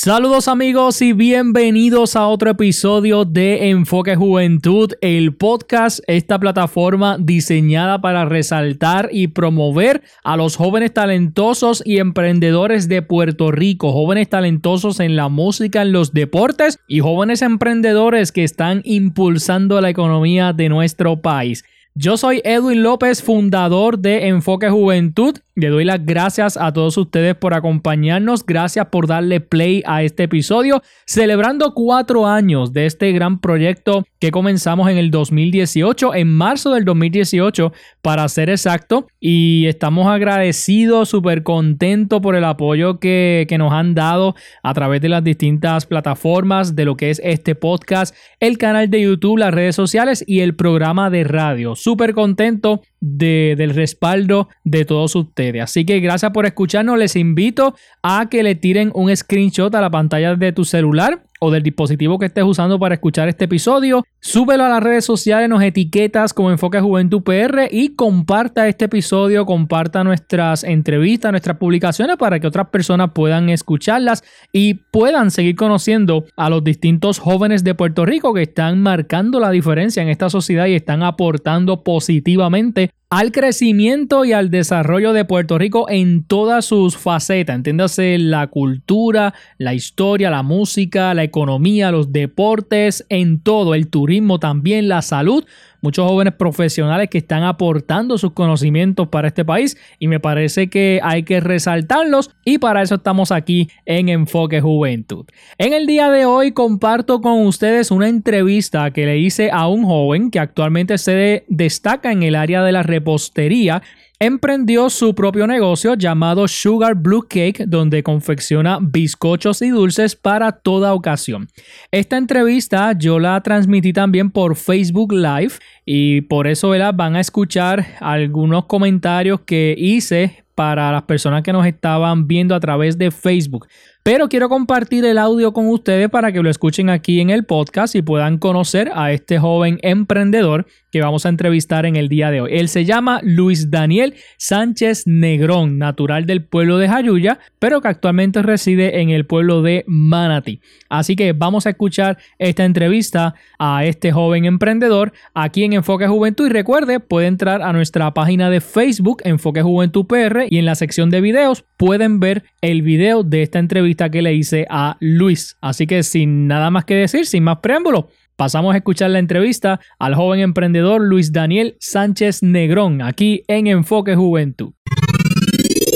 Saludos amigos y bienvenidos a otro episodio de Enfoque Juventud, el podcast, esta plataforma diseñada para resaltar y promover a los jóvenes talentosos y emprendedores de Puerto Rico, jóvenes talentosos en la música, en los deportes y jóvenes emprendedores que están impulsando la economía de nuestro país. Yo soy Edwin López, fundador de Enfoque Juventud. Le doy las gracias a todos ustedes por acompañarnos. Gracias por darle play a este episodio, celebrando cuatro años de este gran proyecto que comenzamos en el 2018, en marzo del 2018, para ser exacto. Y estamos agradecidos, súper contentos por el apoyo que, que nos han dado a través de las distintas plataformas de lo que es este podcast, el canal de YouTube, las redes sociales y el programa de radio súper contento de, del respaldo de todos ustedes. Así que gracias por escucharnos. Les invito a que le tiren un screenshot a la pantalla de tu celular o del dispositivo que estés usando para escuchar este episodio. Súbelo a las redes sociales, nos etiquetas como Enfoque Juventud PR y comparta este episodio, comparta nuestras entrevistas, nuestras publicaciones para que otras personas puedan escucharlas y puedan seguir conociendo a los distintos jóvenes de Puerto Rico que están marcando la diferencia en esta sociedad y están aportando positivamente al crecimiento y al desarrollo de Puerto Rico en todas sus facetas. Entiéndase la cultura, la historia, la música, la economía, los deportes, en todo, el turismo también, la salud muchos jóvenes profesionales que están aportando sus conocimientos para este país y me parece que hay que resaltarlos y para eso estamos aquí en Enfoque Juventud. En el día de hoy comparto con ustedes una entrevista que le hice a un joven que actualmente se destaca en el área de la repostería emprendió su propio negocio llamado Sugar Blue Cake, donde confecciona bizcochos y dulces para toda ocasión. Esta entrevista yo la transmití también por Facebook Live y por eso van a escuchar algunos comentarios que hice para las personas que nos estaban viendo a través de Facebook. Pero quiero compartir el audio con ustedes para que lo escuchen aquí en el podcast y puedan conocer a este joven emprendedor que vamos a entrevistar en el día de hoy. Él se llama Luis Daniel Sánchez Negrón, natural del pueblo de Jayuya, pero que actualmente reside en el pueblo de Manatí. Así que vamos a escuchar esta entrevista a este joven emprendedor aquí en Enfoque Juventud y recuerde, puede entrar a nuestra página de Facebook Enfoque Juventud PR y en la sección de videos pueden ver el video de esta entrevista que le hice a Luis. Así que sin nada más que decir, sin más preámbulo, pasamos a escuchar la entrevista al joven emprendedor Luis Daniel Sánchez Negrón, aquí en Enfoque Juventud.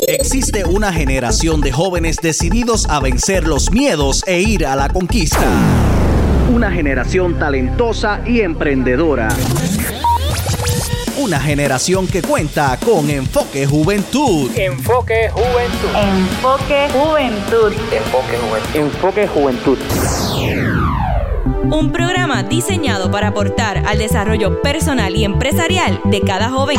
Existe una generación de jóvenes decididos a vencer los miedos e ir a la conquista. Una generación talentosa y emprendedora una generación que cuenta con Enfoque Juventud. Enfoque Juventud. Enfoque Juventud. Enfoque Juventud. Enfoque Juventud. Un programa diseñado para aportar al desarrollo personal y empresarial de cada joven.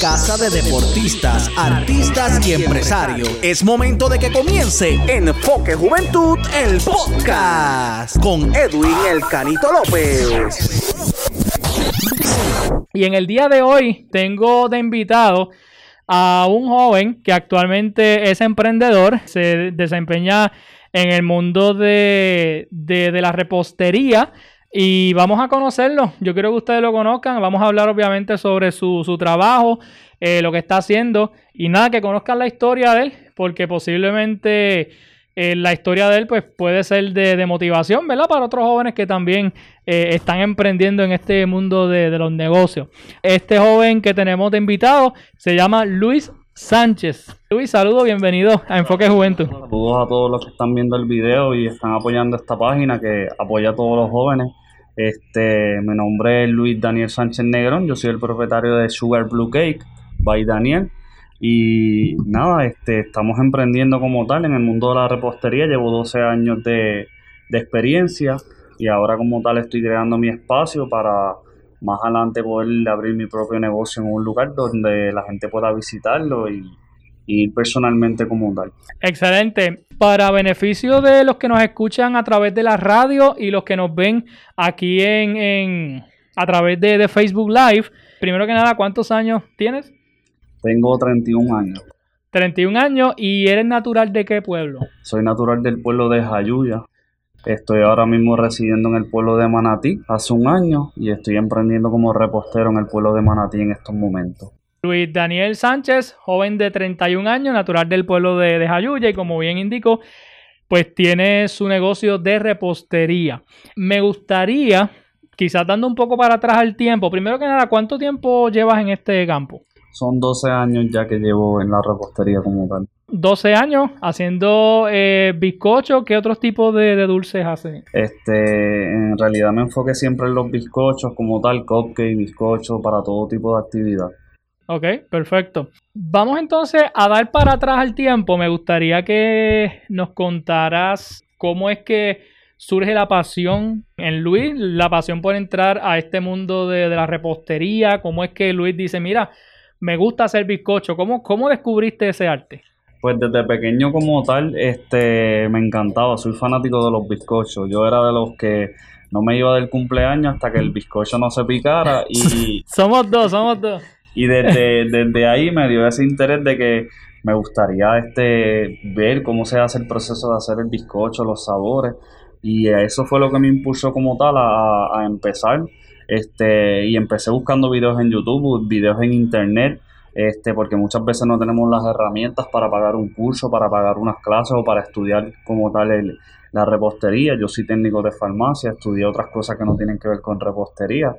Casa de deportistas, artistas y empresarios. Es momento de que comience Enfoque Juventud, el podcast, con Edwin El Canito López. Y en el día de hoy tengo de invitado a un joven que actualmente es emprendedor, se desempeña en el mundo de, la repostería y vamos a conocerlo. Yo quiero que ustedes lo conozcan. Vamos a hablar obviamente sobre su, su trabajo, eh, lo que está haciendo y nada, que conozcan la historia de él, porque posiblemente eh, la historia de él pues puede ser de, motivación, ¿verdad? Para otros jóvenes que también eh, están emprendiendo en este mundo de, los negocios. Este joven que tenemos de invitado se llama Luis Sánchez. Luis, saludos, bienvenido a Enfoque Juventud. Saludos a todos los que están viendo el video y están apoyando esta página que apoya a todos los jóvenes. Este, mi nombre es Luis Daniel Sánchez Negrón, yo soy el propietario de Sugar Blue Cake by Daniel. Y nada, este, estamos emprendiendo como tal en el mundo de la repostería. Llevo 12 años de, experiencia y ahora como tal estoy creando mi espacio para más adelante poder abrir mi propio negocio en un lugar donde la gente pueda visitarlo y, ir personalmente como tal. Excelente. Para beneficio de los que nos escuchan a través de la radio y los que nos ven aquí en, a través de, de Facebook Live, primero que nada, ¿cuántos años tienes? Tengo 31 años. 31 años y eres natural de qué pueblo? Soy natural del pueblo de Jayuya. Estoy ahora mismo residiendo en el pueblo de Manatí hace un año y estoy emprendiendo como repostero en el pueblo de Manatí en estos momentos. Luis Daniel Sánchez, joven de 31 años, natural del pueblo de, de Jayuya y como bien indico, pues tiene su negocio de repostería. Me gustaría, quizás dando un poco para atrás al tiempo, primero que nada, ¿cuánto tiempo llevas en este campo? Son 12 años ya que llevo en la repostería como tal. 12 años haciendo eh, bizcocho. ¿Qué otros tipos de, de dulces hace? Este, en realidad me enfoqué siempre en los bizcochos como tal, cupcake, bizcocho, para todo tipo de actividad. Ok, perfecto. Vamos entonces a dar para atrás al tiempo. Me gustaría que nos contaras cómo es que surge la pasión en Luis, la pasión por entrar a este mundo de, de la repostería. ¿Cómo es que Luis dice, mira, me gusta hacer bizcocho? ¿Cómo, cómo descubriste ese arte? Pues desde pequeño como tal, este, me encantaba, soy fanático de los bizcochos. Yo era de los que no me iba del cumpleaños hasta que el bizcocho no se picara y, somos dos, somos dos. y desde, desde ahí me dio ese interés de que me gustaría este, ver cómo se hace el proceso de hacer el bizcocho, los sabores y eso fue lo que me impulsó como tal a, a empezar. Este, y empecé buscando videos en YouTube, videos en internet este, porque muchas veces no tenemos las herramientas para pagar un curso, para pagar unas clases o para estudiar como tal el, la repostería. Yo soy técnico de farmacia, estudié otras cosas que no tienen que ver con repostería.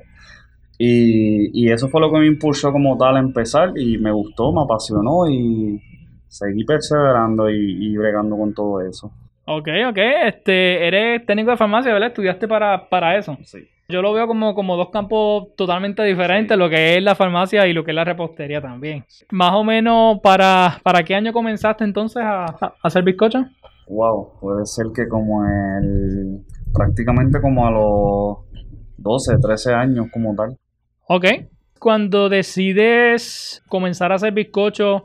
Y, y eso fue lo que me impulsó como tal a empezar y me gustó, me apasionó y seguí perseverando y, y bregando con todo eso. Ok, ok. Este, eres técnico de farmacia, ¿verdad? Estudiaste para, para eso. Sí. Yo lo veo como, como dos campos totalmente diferentes, lo que es la farmacia y lo que es la repostería también. Más o menos, ¿para, para qué año comenzaste entonces a, a hacer bizcocho? Wow, puede ser que como el prácticamente como a los 12, 13 años como tal. Ok. Cuando decides comenzar a hacer bizcocho,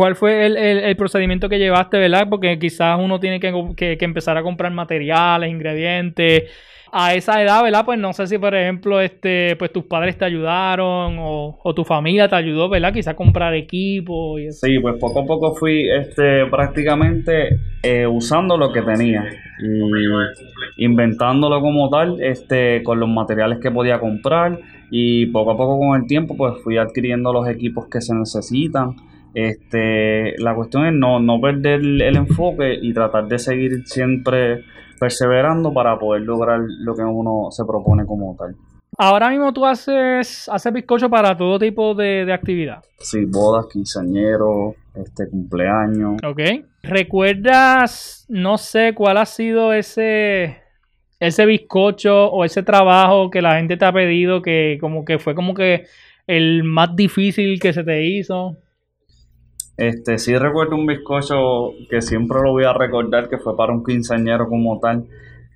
¿cuál fue el, el- procedimiento que llevaste, verdad? Porque quizás uno tiene que, que- empezar a comprar materiales, ingredientes. A esa edad, ¿verdad? Pues no sé si, por ejemplo, este, pues tus padres te ayudaron o, tu familia te ayudó, ¿verdad? Quizás comprar equipo y eso. Sí, pues poco a poco fui este, prácticamente eh, usando lo que tenía y inventándolo como tal este, con los materiales que podía comprar y poco a poco con el tiempo pues fui adquiriendo los equipos que se necesitan. Este, la cuestión es no, no perder el enfoque y tratar de seguir siempre perseverando para poder lograr lo que uno se propone como tal. Ahora mismo tú haces, haces bizcocho para todo tipo de, de actividad. Sí, bodas, quinceañeros, este, cumpleaños. Ok. ¿Recuerdas, no sé, cuál ha sido ese, ese bizcocho o ese trabajo que la gente te ha pedido que como que fue como que el más difícil que se te hizo? Este, sí recuerdo un bizcocho que siempre lo voy a recordar que fue para un quinceañero como tal,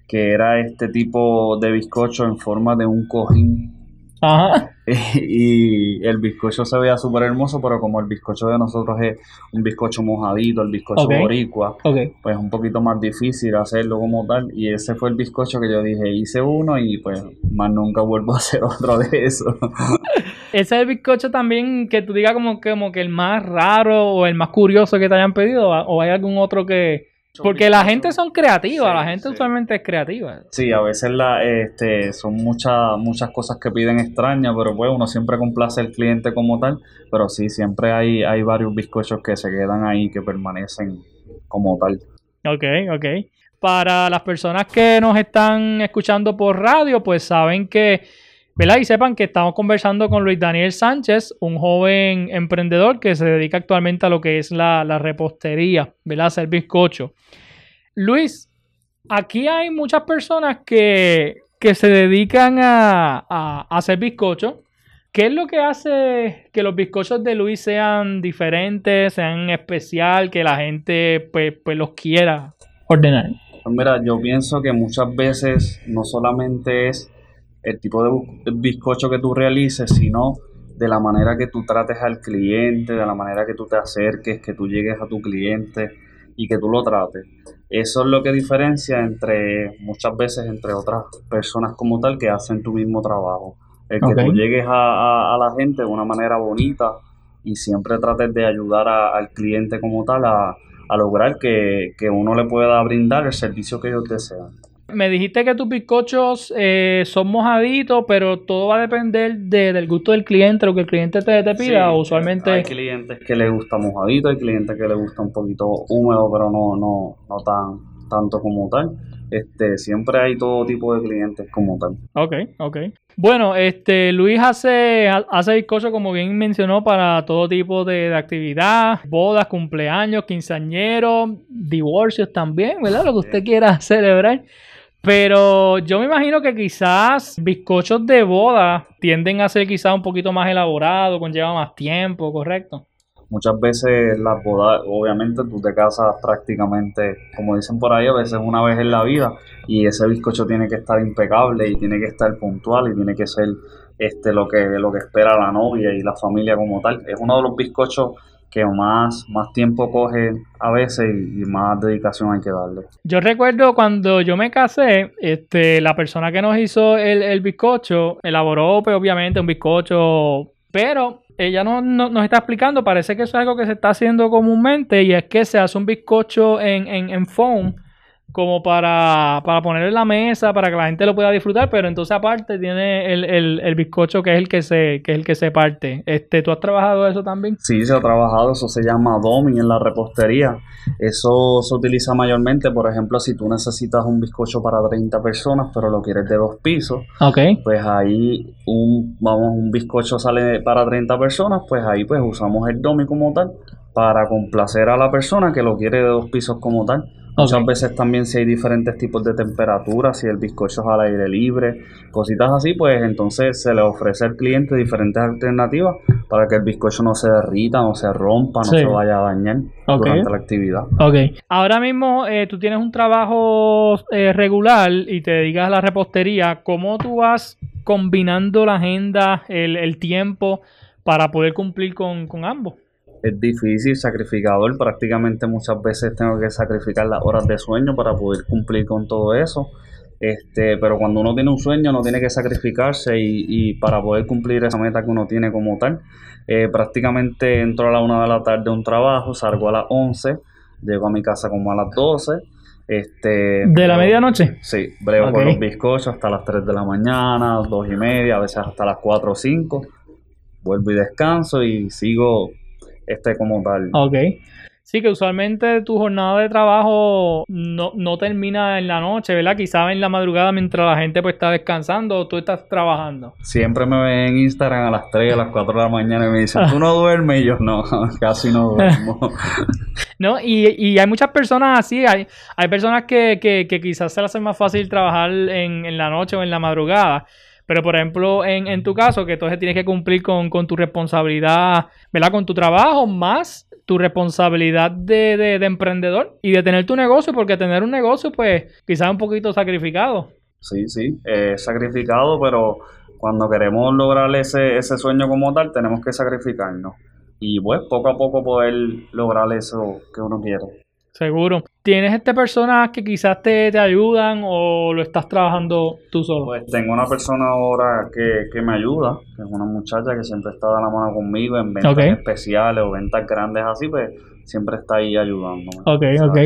que era este tipo de bizcocho en forma de un cojín. Ajá. Y el bizcocho se veía súper hermoso, pero como el bizcocho de nosotros es un bizcocho mojadito, el bizcocho Ok. boricua, pues es un poquito más difícil hacerlo como tal. Y ese fue el bizcocho que yo dije, hice uno y pues más nunca vuelvo a hacer otro de eso. ¿Ese es el bizcocho también que tú digas como, que- como que el más raro o el más curioso que te hayan pedido? ¿O hay algún otro que...? Porque la gente son creativas, Sí, la gente sí. usualmente es creativa. Sí, a veces la, este, son muchas muchas cosas que piden extrañas, pero pues uno siempre complace al cliente como tal. Pero sí, siempre hay, hay varios bizcochos que se quedan ahí, que permanecen como tal. Ok, ok. Para las personas que nos están escuchando por radio, pues saben que, ¿verdad? Y sepan que estamos conversando con Luis Daniel Sánchez, un joven emprendedor que se dedica actualmente a lo que es la, la repostería, ¿verdad? Hacer bizcocho. Luis, aquí hay muchas personas que, que se dedican a, a- hacer bizcocho. ¿Qué es lo que hace que los bizcochos de Luis sean diferentes, sean especial, que la gente pues, pues los quiera ordenar? Pues mira, yo pienso que muchas veces no solamente es el tipo de bizcocho que tú realices, sino de la manera que tú trates al cliente, de la manera que tú te acerques, que tú llegues a tu cliente y que tú lo trates. Eso es lo que diferencia entre muchas veces entre otras personas como tal que hacen tu mismo trabajo. El que Ok. tú llegues a, a- a la gente de una manera bonita, y siempre trates de ayudar al cliente como tal a, lograr que, uno le pueda brindar el servicio que ellos desean. Me dijiste que tus bizcochos eh, son mojaditos, pero todo va a depender del gusto del cliente, lo que el cliente te, te pida. usualmente. Hay clientes que les gusta mojadito, hay clientes que les gusta un poquito húmedo, pero no, no, no tan tanto como tal. Este, siempre hay todo tipo de clientes como tal. Ok, ok. Bueno, este Luis hace, hace bizcocho, como bien mencionó, para todo tipo de, actividad, bodas, cumpleaños, quinceañeros, divorcios también, ¿verdad? Lo que usted quiera celebrar. Pero yo me imagino que quizás bizcochos de boda tienden a ser quizás un poquito más elaborados, conlleva más tiempo, ¿correcto? Muchas veces las bodas, obviamente tú te casas prácticamente, como dicen por ahí, a veces una vez en la vida y ese bizcocho tiene que estar impecable y tiene que estar puntual y tiene que ser este lo que, lo que espera la novia y la familia como tal. Es uno de los bizcochos que más, más tiempo coge a veces y, más dedicación hay que darle. Yo recuerdo cuando yo me casé, este, la persona que nos hizo el, el bizcocho elaboró pues, obviamente un bizcocho, pero ella no, nos está explicando, parece que eso es algo que se está haciendo comúnmente y es que se hace un bizcocho en, en, en foam como para, para poner en la mesa, para que la gente lo pueda disfrutar, pero entonces aparte tiene el, bizcocho que es el que se, que es el que se parte. Este, ¿Tú has trabajado eso también? Sí, se ha trabajado, eso se llama domi en la repostería. Eso se utiliza mayormente, por ejemplo, si tú necesitas un bizcocho para 30 personas, pero lo quieres de dos pisos, okay. pues ahí un, vamos, un bizcocho sale para 30 personas, pues ahí pues usamos el domi como tal para complacer a la persona que lo quiere de dos pisos como tal. Muchas veces también si hay diferentes tipos de temperaturas, si el bizcocho es al aire libre, cositas así, pues entonces se le ofrece al cliente diferentes alternativas para que el bizcocho no se derrita, no se rompa, no se vaya a dañar durante la actividad. Ok. Ahora mismo eh, tú tienes un trabajo eh, regular y te dedicas a la repostería. ¿Cómo tú vas combinando la agenda, el, el tiempo para poder cumplir con, con ambos? Es difícil, sacrificador. Prácticamente muchas veces tengo que sacrificar las horas de sueño para poder cumplir con todo eso. Este, pero cuando uno tiene un sueño, no tiene que sacrificarse y, para poder cumplir esa meta que uno tiene como tal. Eh, prácticamente entro a la una de la tarde a un trabajo, salgo a las 11, llego a mi casa como a las 12. Este, ¿De la medianoche? Sí, brego con los bizcochos hasta las 3 de la mañana, 2 y media, a veces hasta las 4 o 5. Vuelvo y descanso y sigo este como tal. Ok. Sí, que usualmente tu jornada de trabajo no, termina en la noche, ¿verdad? Quizás en la madrugada mientras la gente pues está descansando o tú estás trabajando. Siempre me ven en Instagram a las 3, a las 4 de la mañana y me dicen, ¿tú no duermes? Y yo, no, casi no duermo. no, y, hay muchas personas así, hay, hay personas que, que, quizás se les hace más fácil trabajar en, en la noche o en la madrugada. Pero, por ejemplo, en, en tu caso, que entonces tienes que cumplir con, tu responsabilidad, ¿verdad? Con tu trabajo, más tu responsabilidad de, de, emprendedor y de tener tu negocio, porque tener un negocio, pues, quizás un poquito sacrificado. Sí, sí, es sacrificado, pero cuando queremos lograr ese, ese sueño como tal, tenemos que sacrificarnos. Y pues poco a poco poder lograr eso que uno quiere. Seguro. ¿Tienes este personas que quizás te, te, ayudan o lo estás trabajando tú solo? Pues tengo una persona ahora que, que me ayuda, que es una muchacha que siempre está de la mano conmigo en ventas especiales o ventas grandes así, pues siempre está ahí ayudándome. Ok, ok.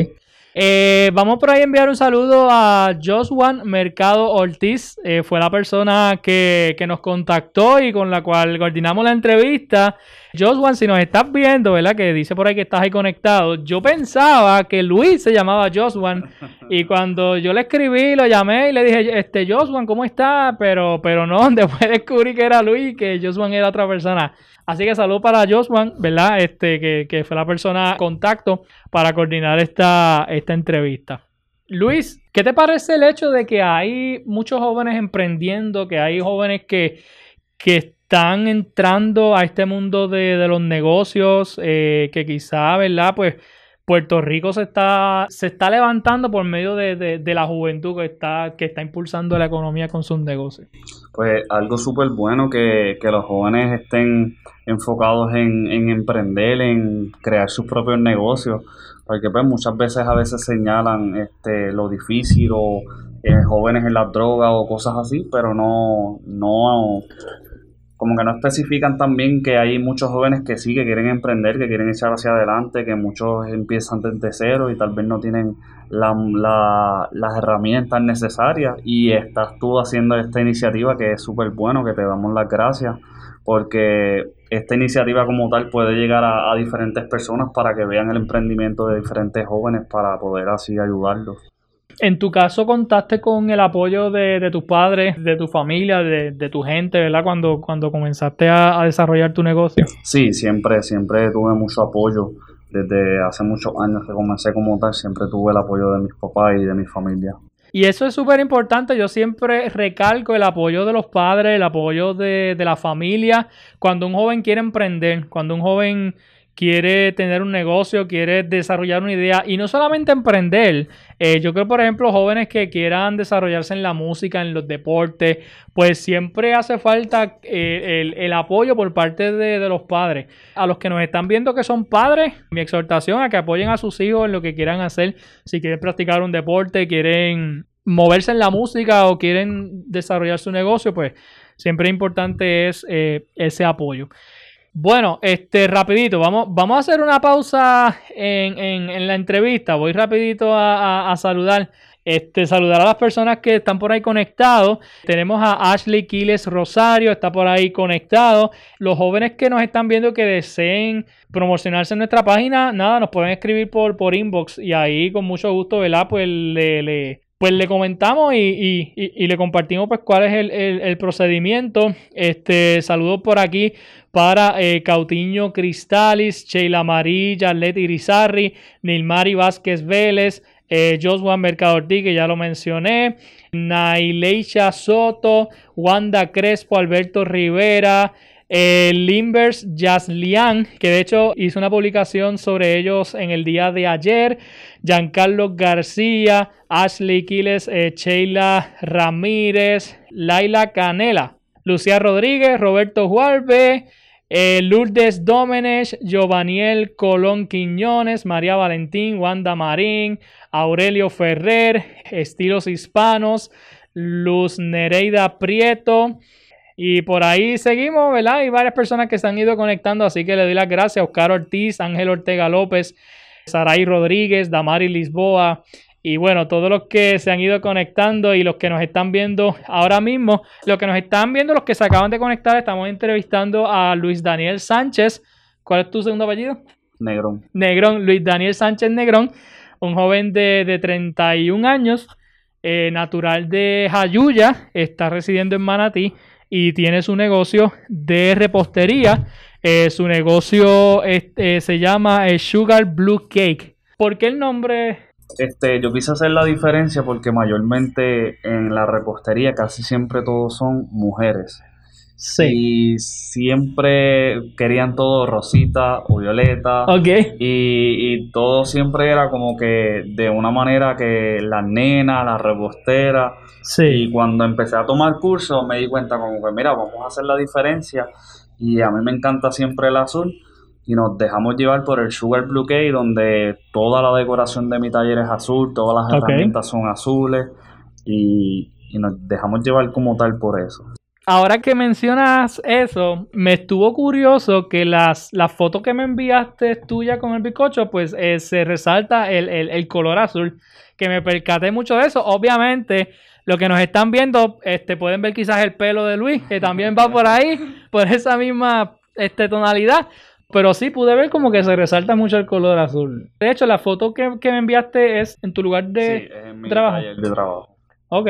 Eh, vamos por ahí a enviar un saludo a Joswan Mercado Ortiz. Eh, fue la persona que, que, nos contactó y con la cual coordinamos la entrevista. Joswan, si nos estás viendo, ¿verdad? Que dice por ahí que estás ahí conectado. Yo pensaba que Luis se llamaba Joswan. Y cuando yo le escribí, lo llamé y le dije, este Joswan, ¿cómo está? Pero, pero no, después descubrí que era Luis y que Joswan era otra persona. Así que salud para Joswan, ¿verdad? Este, que, que fue la persona contacto para coordinar esta, esta entrevista. Luis, ¿qué te parece el hecho de que hay muchos jóvenes emprendiendo, que hay jóvenes que, que están entrando a este mundo de, los negocios eh, que quizá, ¿verdad? Pues Puerto Rico se está, se está levantando por medio de, la juventud que está, que está impulsando la economía con sus negocios. Pues algo súper bueno que, los jóvenes estén enfocados en, en, emprender, en crear sus propios negocios, porque pues muchas veces a veces señalan este, lo difícil o eh, jóvenes en la droga o cosas así, pero no, no como que no especifican también que hay muchos jóvenes que sí, que quieren emprender, que quieren echar hacia adelante, que muchos empiezan desde cero y tal vez no tienen la, la, las herramientas necesarias y estás tú haciendo esta iniciativa que es súper bueno, que te damos las gracias, porque esta iniciativa como tal puede llegar a, a diferentes personas para que vean el emprendimiento de diferentes jóvenes para poder así ayudarlos. En tu caso, contaste con el apoyo de, de tus padres, de tu familia, de, de, tu gente, ¿verdad? Cuando, cuando comenzaste a, a, desarrollar tu negocio. Sí, siempre, siempre tuve mucho apoyo. Desde hace muchos años que comencé como tal, siempre tuve el apoyo de mis papás y de mi familia. Y eso es súper importante. Yo siempre recalco el apoyo de los padres, el apoyo de, de la familia. Cuando un joven quiere emprender, cuando un joven quiere tener un negocio, quiere desarrollar una idea y no solamente emprender. Eh, yo creo, por ejemplo, jóvenes que quieran desarrollarse en la música, en los deportes, pues siempre hace falta eh, el, apoyo por parte de, de, los padres. A los que nos están viendo que son padres, mi exhortación a que apoyen a sus hijos en lo que quieran hacer. Si quieren practicar un deporte, quieren moverse en la música o quieren desarrollar su negocio, pues siempre importante es eh, ese apoyo. Bueno, este, rapidito, vamos, vamos a hacer una pausa en, en, en la entrevista. Voy rapidito a, a, saludar. Este, saludar a las personas que están por ahí conectados. Tenemos a Ashley Quiles Rosario, está por ahí conectado. Los jóvenes que nos están viendo que deseen promocionarse en nuestra página, nada, nos pueden escribir por, por inbox y ahí con mucho gusto, ¿verdad? Pues le, le, pues le comentamos y, y, y, le compartimos pues cuál es el, el, procedimiento. Este, saludos por aquí para eh, Cautiño Cristalis, Sheila Amarilla, Leti Grisarri, Nilmari Vázquez Vélez, eh, Joshua Mercado Ortiz, que ya lo mencioné, Naileisha Soto, Wanda Crespo, Alberto Rivera, eh, Limbers Jaslian, que de hecho hizo una publicación sobre ellos en el día de ayer, Giancarlo García, Ashley Quiles, eh, Sheila Ramírez, Laila Canela, Lucía Rodríguez, Roberto Juarbe, eh, Lourdes Domenech, Giovaniel Colón Quiñones, María Valentín, Wanda Marín, Aurelio Ferrer, Estilos Hispanos, Luz Nereida Prieto. Y por ahí seguimos, ¿verdad? Hay varias personas que se han ido conectando, así que le doy las gracias a Oscar Ortiz, Ángel Ortega López, Saray Rodríguez, Damari Lisboa, y bueno, todos los que se han ido conectando y los que nos están viendo ahora mismo, los que nos están viendo, los que se acaban de conectar, estamos entrevistando a Luis Daniel Sánchez. ¿Cuál es tu segundo apellido? Negrón. Negrón, Luis Daniel Sánchez Negrón, un joven de, de 31 años, eh, natural de Jayuya, está residiendo en Manatí y tiene su negocio de repostería. Eh, su negocio este, se llama eh, Sugar Blue Cake. ¿Por qué el nombre este, yo quise hacer la diferencia porque mayormente en la repostería casi siempre todos son mujeres. Sí. Y siempre querían todo rosita o violeta. Y, y, todo siempre era como que de una manera que la nena, la repostera. Sí. Y cuando empecé a tomar cursos me di cuenta como que, mira, vamos a hacer la diferencia. Y a mí me encanta siempre el azul y nos dejamos llevar por el Sugar Blue Cake, donde toda la decoración de mi taller es azul, todas las okay. herramientas son azules y, y, nos dejamos llevar como tal por eso. Ahora que mencionas eso, me estuvo curioso que las, las fotos que me enviaste tuya con el bizcocho, pues eh, se resalta el, el, el color azul, que me percaté mucho de eso. Obviamente, lo que nos están viendo, este, pueden ver quizás el pelo de Luis, que también va por ahí, por esa misma este, tonalidad. Pero sí pude ver como que se resalta mucho el color azul. De hecho, la foto que, que me enviaste es en tu lugar de sí, en mi trabajo. taller de trabajo. Ok.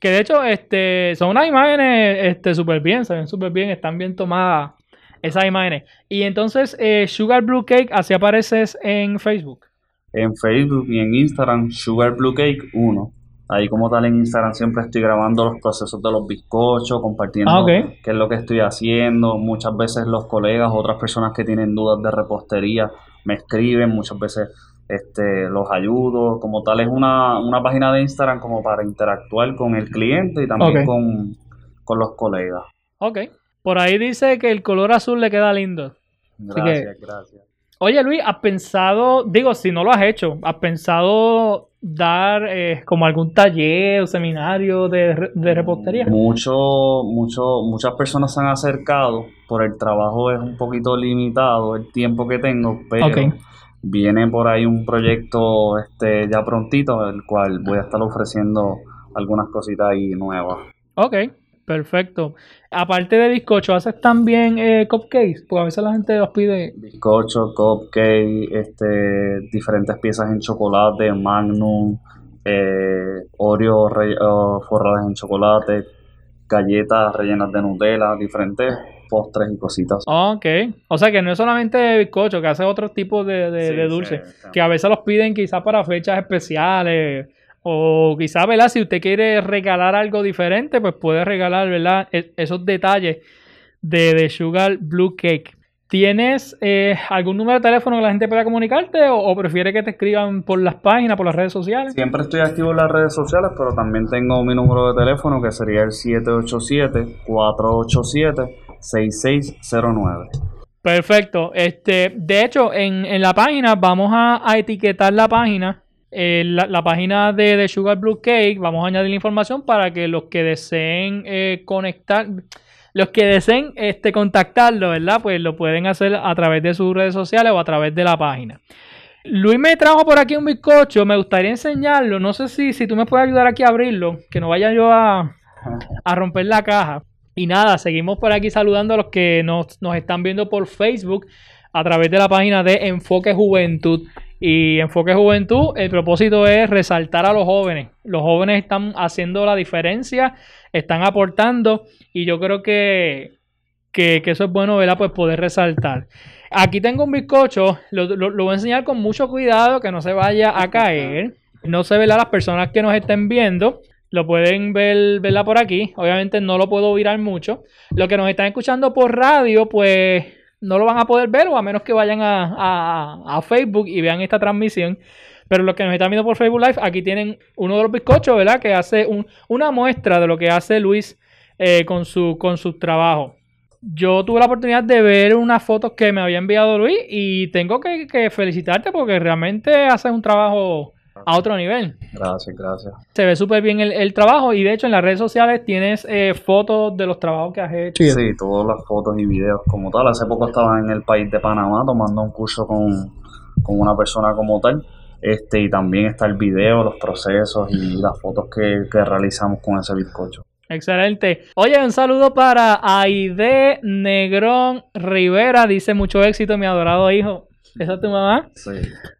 Que de hecho, este, son unas imágenes este, súper bien, se ven súper bien, están bien tomadas esas imágenes. Y entonces, eh, Sugar Blue Cake, así apareces en Facebook. En Facebook y en Instagram, Sugar Blue Cake 1. Ahí como tal en Instagram siempre estoy grabando los procesos de los bizcochos, compartiendo ah, okay. qué es lo que estoy haciendo. Muchas veces los colegas, otras personas que tienen dudas de repostería, me escriben, muchas veces este, los ayudo. Como tal es una, una página de Instagram como para interactuar con el cliente y también okay. con, con, los colegas. Ok. Por ahí dice que el color azul le queda lindo. Gracias, que, gracias. Oye Luis, ¿has pensado, digo, si no lo has hecho, ¿has pensado dar eh, como algún taller o seminario de, de repostería? Mucho, mucho, muchas personas se han acercado, por el trabajo es un poquito limitado el tiempo que tengo, pero. Viene por ahí un proyecto este ya prontito, el cual voy a estar ofreciendo algunas cositas ahí nuevas. Ok, perfecto. Aparte de bizcocho, ¿haces también eh, cupcakes? Porque a veces la gente los pide. Bizcocho, cupcake, este, diferentes piezas en chocolate, magnum, eh, Oreo re- oh, forradas en chocolate, galletas rellenas de Nutella, diferentes postres y cositas. Ok, o sea que no es solamente bizcocho, que hace otros tipos de, de, Sí, de sí, dulces, sí. que a veces los piden quizás para fechas especiales, o quizás, ¿verdad? Si usted quiere regalar algo diferente, pues puede regalar, ¿verdad? E- esos detalles de, de Sugar Blue Cake. ¿Tienes eh, algún número de teléfono que la gente pueda comunicarte o, o prefiere que te escriban por las páginas, por las redes sociales? Siempre estoy activo en las redes sociales, pero también tengo mi número de teléfono que sería el 787-487-6609. Perfecto. Este, de hecho, en, en la página vamos a, etiquetar la página, eh, la, la página de, de Sugar Blue Cake. Vamos a añadir la información para que los que deseen eh, conectar, los que deseen este, contactarlo, ¿verdad? Pues lo pueden hacer a través de sus redes sociales o a través de la página. Luis me trajo por aquí un bizcocho, me gustaría enseñarlo. No sé si, si tú me puedes ayudar aquí a abrirlo, que no vaya yo a, a romper la caja. Y nada, seguimos por aquí saludando a los que nos, nos están viendo por Facebook a través de la página de Enfoque Juventud. Y Enfoque Juventud, el propósito es resaltar a los jóvenes. Los jóvenes están haciendo la diferencia, están aportando y yo creo que, que, eso es bueno, ¿verdad? Pues poder resaltar. Aquí tengo un bizcocho, lo, lo- voy a enseñar con mucho cuidado, que no se vaya a caer. No se verá las personas que nos estén viendo. Lo pueden ver, verla por aquí. Obviamente no lo puedo virar mucho. Los que nos están escuchando por radio, pues no lo van a poder ver, o a menos que vayan a, a- Facebook y vean esta transmisión. Pero los que nos están viendo por Facebook Live, aquí tienen uno de los bizcochos, ¿verdad? Que hace un- una muestra de lo que hace Luis eh, con, su, con sus trabajos. Yo tuve la oportunidad de ver unas fotos que me había enviado Luis y tengo que, que felicitarte porque realmente haces un trabajo a otro nivel. Gracias, gracias. Se ve súper bien el, el trabajo y de hecho en las redes sociales tienes eh, fotos de los trabajos que has hecho. Sí, todas las fotos y videos como tal. Hace poco estaba en el país de Panamá tomando un curso con, con una persona como tal. Este, y también está el video, los procesos y las fotos que, que realizamos con ese bizcocho. Excelente. Oye, un saludo para Aide Negrón Rivera. Dice mucho éxito, mi adorado hijo. ¿Esa es tu mamá? Sí.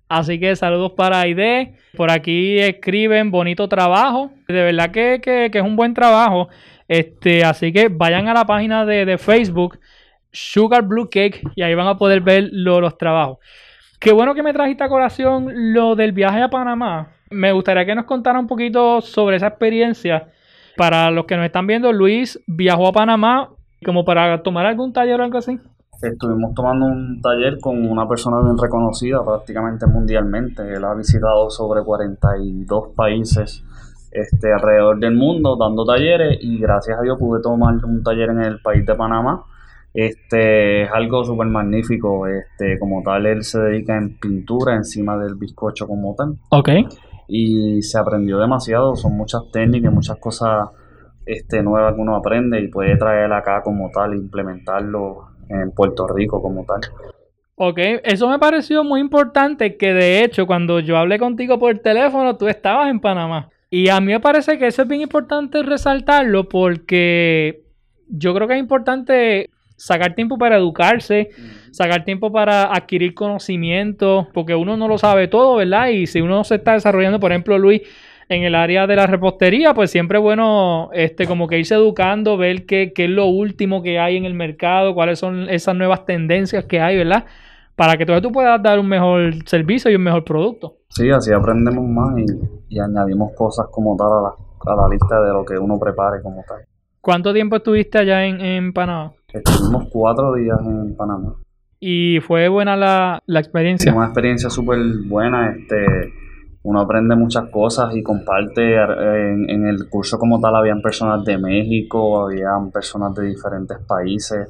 Así que saludos para Aide. Por aquí escriben bonito trabajo. De verdad que, que- que es un buen trabajo. Este, así que vayan a la página de, de Facebook, Sugar Blue Cake, y ahí van a poder ver lo- los trabajos. Qué bueno que me trajiste a colación lo del viaje a Panamá. Me gustaría que nos contara un poquito sobre esa experiencia. Para los que nos están viendo, Luis viajó a Panamá como para tomar algún taller o algo así. Estuvimos tomando un taller con una persona bien reconocida prácticamente mundialmente. Él ha visitado sobre 42 países este, alrededor del mundo dando talleres y gracias a Dios pude tomar un taller en el país de Panamá. Este es algo súper magnífico. Este, como tal, él se dedica en pintura encima del bizcocho como tal Ok. y se aprendió demasiado. Son muchas técnicas, muchas cosas este, nuevas que uno aprende y puede traer acá como tal, implementarlo en Puerto Rico como tal. Ok, eso me pareció muy importante que de hecho cuando yo hablé contigo por teléfono tú estabas en Panamá. Y a mí me parece que eso es bien importante resaltarlo porque yo creo que es importante sacar tiempo para educarse, sacar tiempo para adquirir conocimiento, porque uno no lo sabe todo, ¿verdad? Y si uno se está desarrollando, por ejemplo, Luis, en el área de la repostería, pues siempre es bueno este, como que irse educando, ver qué, qué es lo último que hay en el mercado, cuáles son esas nuevas tendencias que hay, ¿verdad? Para que entonces tú puedas dar un mejor servicio y un mejor producto. Sí, así aprendemos más y, y añadimos cosas como tal a la, a la lista de lo que uno prepare como tal. ¿Cuánto tiempo estuviste allá en, en Panamá? Estuvimos cuatro días en Panamá. Y fue buena la, la experiencia. Una experiencia súper buena, este, uno aprende muchas cosas y comparte. eh, En, el curso como tal habían personas de México, habían personas de diferentes países,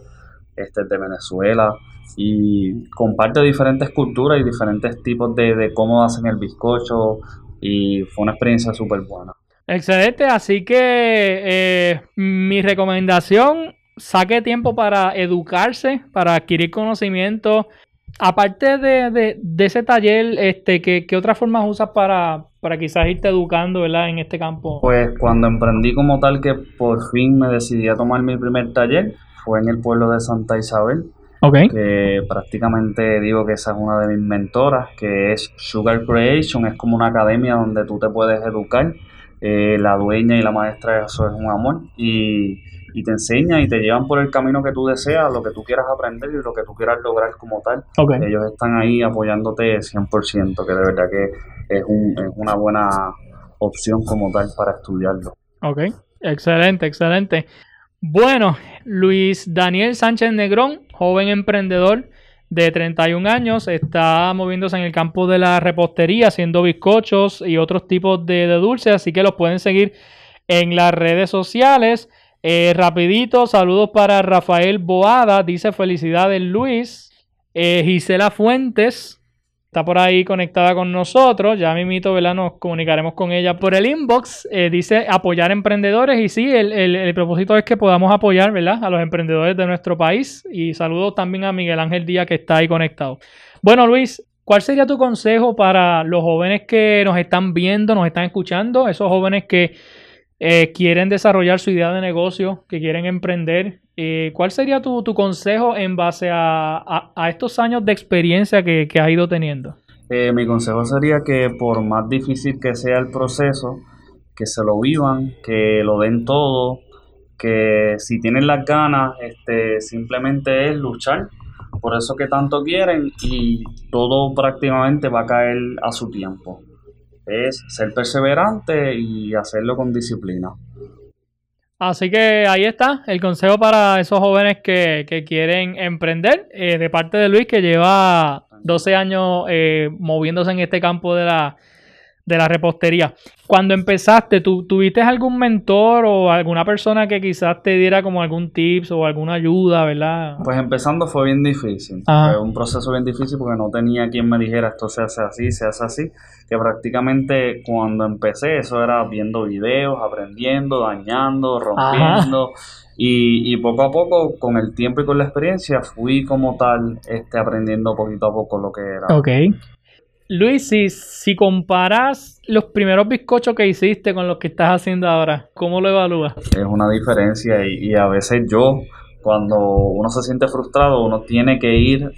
este, de Venezuela, y comparte diferentes culturas y diferentes tipos de, de cómo hacen el bizcocho y fue una experiencia súper buena. Excelente, así que eh, mi recomendación, saque tiempo para educarse, para adquirir conocimiento. Aparte de, de, ese taller, este, ¿qué, ¿qué, otras formas usas para, para quizás irte educando ¿verdad? en este campo? Pues cuando emprendí como tal que por fin me decidí a tomar mi primer taller, fue en el pueblo de Santa Isabel. Okay. Que prácticamente digo que esa es una de mis mentoras, que es Sugar Creation, es como una academia donde tú te puedes educar eh, la dueña y la maestra, eso es un amor. Y, y, te enseña y te llevan por el camino que tú deseas, lo que tú quieras aprender y lo que tú quieras lograr como tal. Okay. Ellos están ahí apoyándote 100%, que de verdad que es, un, es una buena opción como tal para estudiarlo. Ok, excelente, excelente. Bueno, Luis Daniel Sánchez Negrón, joven emprendedor de 31 años, está moviéndose en el campo de la repostería, haciendo bizcochos y otros tipos de, de dulces, así que los pueden seguir en las redes sociales. Eh, rapidito, saludos para Rafael Boada, dice felicidades Luis. Eh, Gisela Fuentes está por ahí conectada con nosotros, ya mismito, ¿verdad? Nos comunicaremos con ella por el inbox. Eh, dice apoyar emprendedores y sí, el, el, el, propósito es que podamos apoyar, ¿verdad? A los emprendedores de nuestro país. Y saludos también a Miguel Ángel Díaz que está ahí conectado. Bueno, Luis, ¿cuál sería tu consejo para los jóvenes que nos están viendo, nos están escuchando? Esos jóvenes que eh, quieren desarrollar su idea de negocio, que quieren emprender. Eh, ¿Cuál sería tu, tu, consejo en base a, a, estos años de experiencia que, que has ido teniendo? Eh, mi consejo sería que por más difícil que sea el proceso, que se lo vivan, que lo den todo, que si tienen las ganas, este, simplemente es luchar por eso que tanto quieren y todo prácticamente va a caer a su tiempo es ser perseverante y hacerlo con disciplina. Así que ahí está el consejo para esos jóvenes que, que quieren emprender, eh, de parte de Luis, que lleva 12 años eh, moviéndose en este campo de la, de la repostería. Cuando empezaste, ¿tú, ¿tuviste algún mentor o alguna persona que quizás te diera como algún tips o alguna ayuda, verdad? Pues empezando fue bien difícil. Ajá. Fue un proceso bien difícil porque no tenía quien me dijera esto se hace así, se hace así. Que prácticamente cuando empecé eso era viendo videos, aprendiendo, dañando, rompiendo. Y, y, poco a poco, con el tiempo y con la experiencia, fui como tal este, aprendiendo poquito a poco lo que era. Ok. Luis, si, si comparas los primeros bizcochos que hiciste con los que estás haciendo ahora, ¿cómo lo evalúas? Es una diferencia y, y, a veces yo, cuando uno se siente frustrado, uno tiene que ir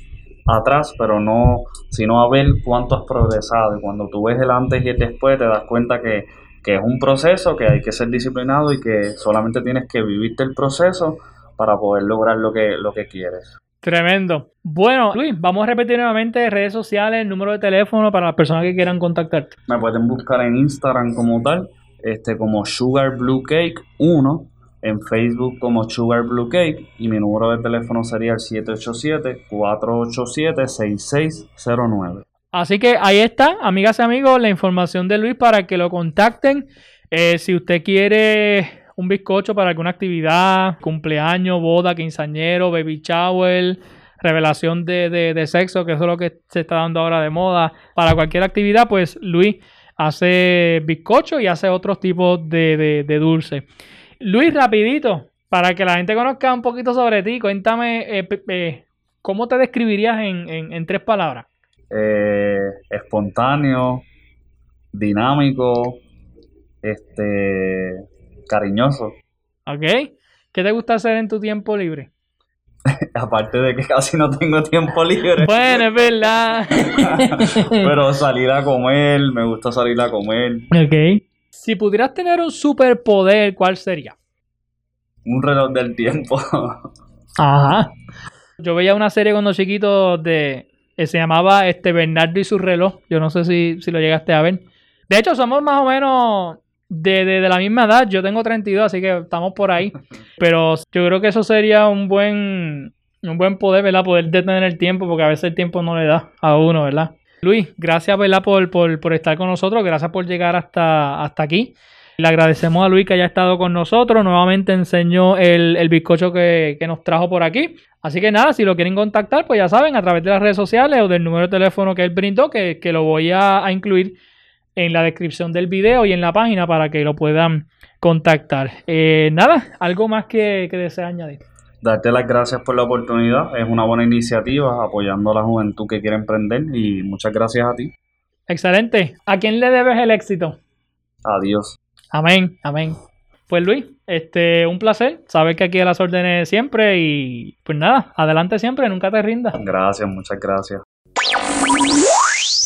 atrás, pero no, sino a ver cuánto has progresado. Y cuando tú ves el antes y el después, te das cuenta que, que es un proceso, que hay que ser disciplinado y que solamente tienes que vivirte el proceso para poder lograr lo que, lo que quieres. Tremendo. Bueno, Luis, vamos a repetir nuevamente redes sociales, número de teléfono para las personas que quieran contactarte. Me pueden buscar en Instagram como tal, este como Sugar Blue Cake 1, en Facebook como Sugar Blue Cake y mi número de teléfono sería el 787-487-6609. Así que ahí está, amigas y amigos, la información de Luis para que lo contacten. Eh, si usted quiere un bizcocho para alguna actividad, cumpleaños, boda, quinceañero, baby shower, revelación de, de, de, sexo, que eso es lo que se está dando ahora de moda. Para cualquier actividad, pues Luis hace bizcocho y hace otros tipos de, de, dulce. Luis, rapidito, para que la gente conozca un poquito sobre ti, cuéntame eh, eh, cómo te describirías en, en, en tres palabras. Eh, espontáneo, dinámico, este cariñoso. Ok. ¿Qué te gusta hacer en tu tiempo libre? Aparte de que casi no tengo tiempo libre. bueno, es verdad. Pero salir a comer, me gusta salir a comer. Ok. Si pudieras tener un superpoder, ¿cuál sería? Un reloj del tiempo. Ajá. Yo veía una serie cuando chiquito de. se llamaba este Bernardo y su reloj. Yo no sé si, si lo llegaste a ver. De hecho, somos más o menos de, de, de, la misma edad, yo tengo 32, así que estamos por ahí. Pero yo creo que eso sería un buen, un buen poder, ¿verdad? Poder detener el tiempo, porque a veces el tiempo no le da a uno, ¿verdad? Luis, gracias, ¿verdad? Por, por, por estar con nosotros, gracias por llegar hasta, hasta aquí. Le agradecemos a Luis que haya estado con nosotros. Nuevamente enseñó el, el bizcocho que, que nos trajo por aquí. Así que nada, si lo quieren contactar, pues ya saben, a través de las redes sociales o del número de teléfono que él brindó, que, que lo voy a, a incluir en la descripción del video y en la página para que lo puedan contactar. Eh, nada, algo más que, que desea añadir. Darte las gracias por la oportunidad. Es una buena iniciativa apoyando a la juventud que quiere emprender y muchas gracias a ti. Excelente. ¿A quién le debes el éxito? Adiós. Amén, amén. Pues Luis, este, un placer. Sabes que aquí a las órdenes siempre y pues nada, adelante siempre, nunca te rindas. Gracias, muchas gracias.